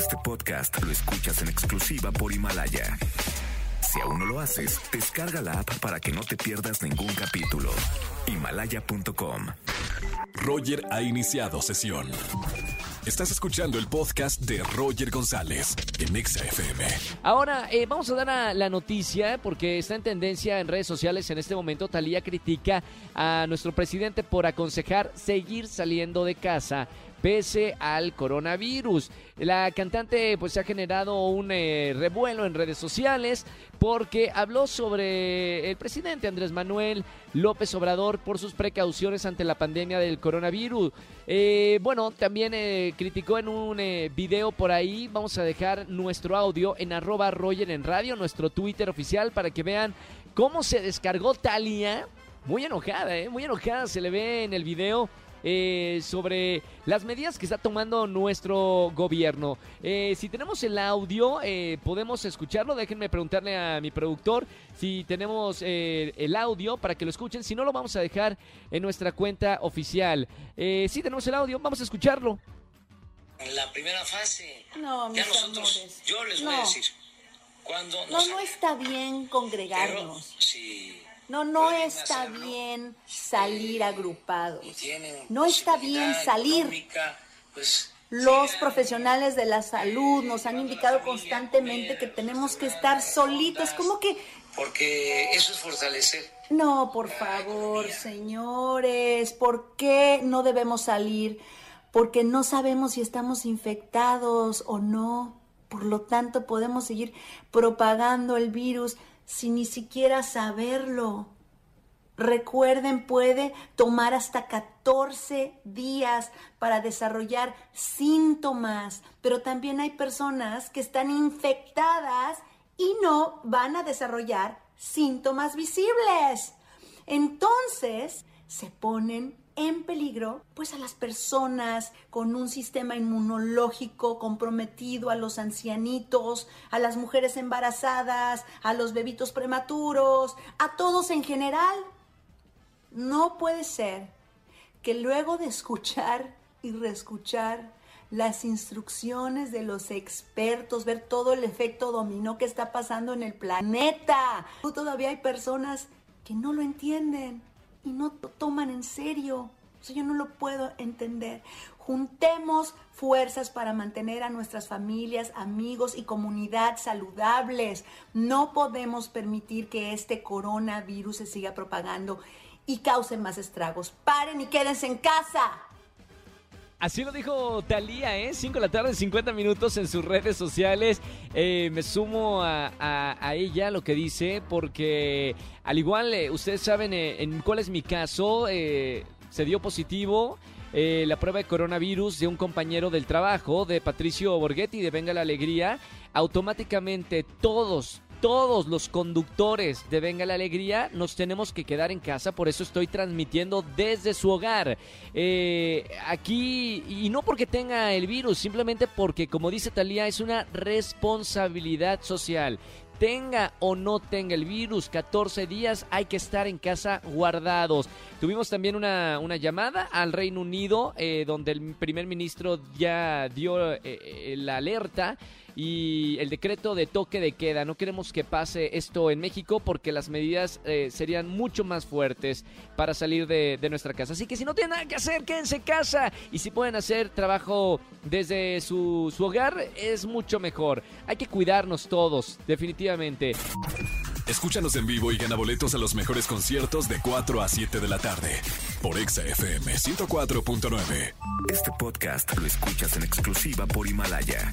Este podcast lo escuchas en exclusiva por Himalaya. Si aún no lo haces, descarga la app para que no te pierdas ningún capítulo. Himalaya.com. Roger ha iniciado sesión. Estás escuchando el podcast de Roger González en Exa FM. Ahora, eh, vamos a dar a la noticia porque está en tendencia en redes sociales en este momento. Talía critica a nuestro presidente por aconsejar seguir saliendo de casa pese al coronavirus. La cantante pues ha generado un eh, revuelo en redes sociales porque habló sobre el presidente Andrés Manuel López Obrador por sus precauciones ante la pandemia del coronavirus. Eh, bueno, también eh, criticó en un video por ahí, vamos a dejar nuestro audio en arroba Roger en radio, nuestro Twitter oficial para que vean cómo se descargó Talia. Muy enojada, muy enojada se le ve en el video eh, sobre las medidas que está tomando nuestro gobierno. Eh, si tenemos el audio, eh, podemos escucharlo. Déjenme preguntarle a mi productor si tenemos el audio para que lo escuchen. Si no, lo vamos a dejar en nuestra cuenta oficial. si tenemos el audio, vamos a escucharlo. En la primera fase, no, ya nosotros, yo les voy a decir, cuando no, no está bien congregarnos. No, no está bien salir agrupados. No está bien salir. Pues, Los profesionales de la salud nos han indicado constantemente que tenemos que estar solitos. ¿Cómo que? Porque eso es fortalecer. No, por favor, señores, ¿por qué no debemos salir? Porque no sabemos si estamos infectados o no. Por lo tanto, podemos seguir propagando el virus sin ni siquiera saberlo. Recuerden, puede tomar hasta 14 días para desarrollar síntomas, pero también hay personas que están infectadas y no van a desarrollar síntomas visibles. Entonces, se ponen en peligro pues a las personas con un sistema inmunológico comprometido, a los ancianitos, a las mujeres embarazadas, a los bebitos prematuros, a todos en general. No puede ser que luego de escuchar y reescuchar las instrucciones de los expertos, ver todo el efecto dominó que está pasando en el planeta, todavía hay personas que no lo entienden y no toman en serio. O yo no lo puedo entender. Juntemos fuerzas para mantener a nuestras familias, amigos y comunidad saludables. No podemos permitir que este coronavirus se siga propagando y cause más estragos. Paren y quédense en casa. Así lo dijo Talía, ¿eh? 5 de la tarde, 50 minutos en sus redes sociales. Eh, me sumo a, ella lo que dice, porque al igual, eh, ustedes saben eh, en cuál es mi caso, se dio positivo. la prueba de coronavirus de un compañero del trabajo, de Patricio Borghetti, de Venga la Alegría, automáticamente todos, todos los conductores de Venga la Alegría nos tenemos que quedar en casa, por eso estoy transmitiendo desde su hogar. Eh, aquí, y no porque tenga el virus, simplemente porque, como dice Talía, es una responsabilidad social tenga o no tenga el virus, 14 días hay que estar en casa guardados. Tuvimos también una, una llamada al Reino Unido, eh, donde el primer ministro ya dio eh, la alerta y el decreto de toque de queda. No queremos que pase esto en México porque las medidas eh, serían mucho más fuertes para salir de, nuestra casa. Así que si no tienen nada que hacer, quédense en casa. Y si pueden hacer trabajo desde su, su hogar, es mucho mejor. Hay que cuidarnos todos, definitivamente. Escúchanos en vivo y gana boletos a los mejores conciertos de 4 a 7 de la tarde por Exa FM 104.9. Este podcast lo escuchas en exclusiva por Himalaya.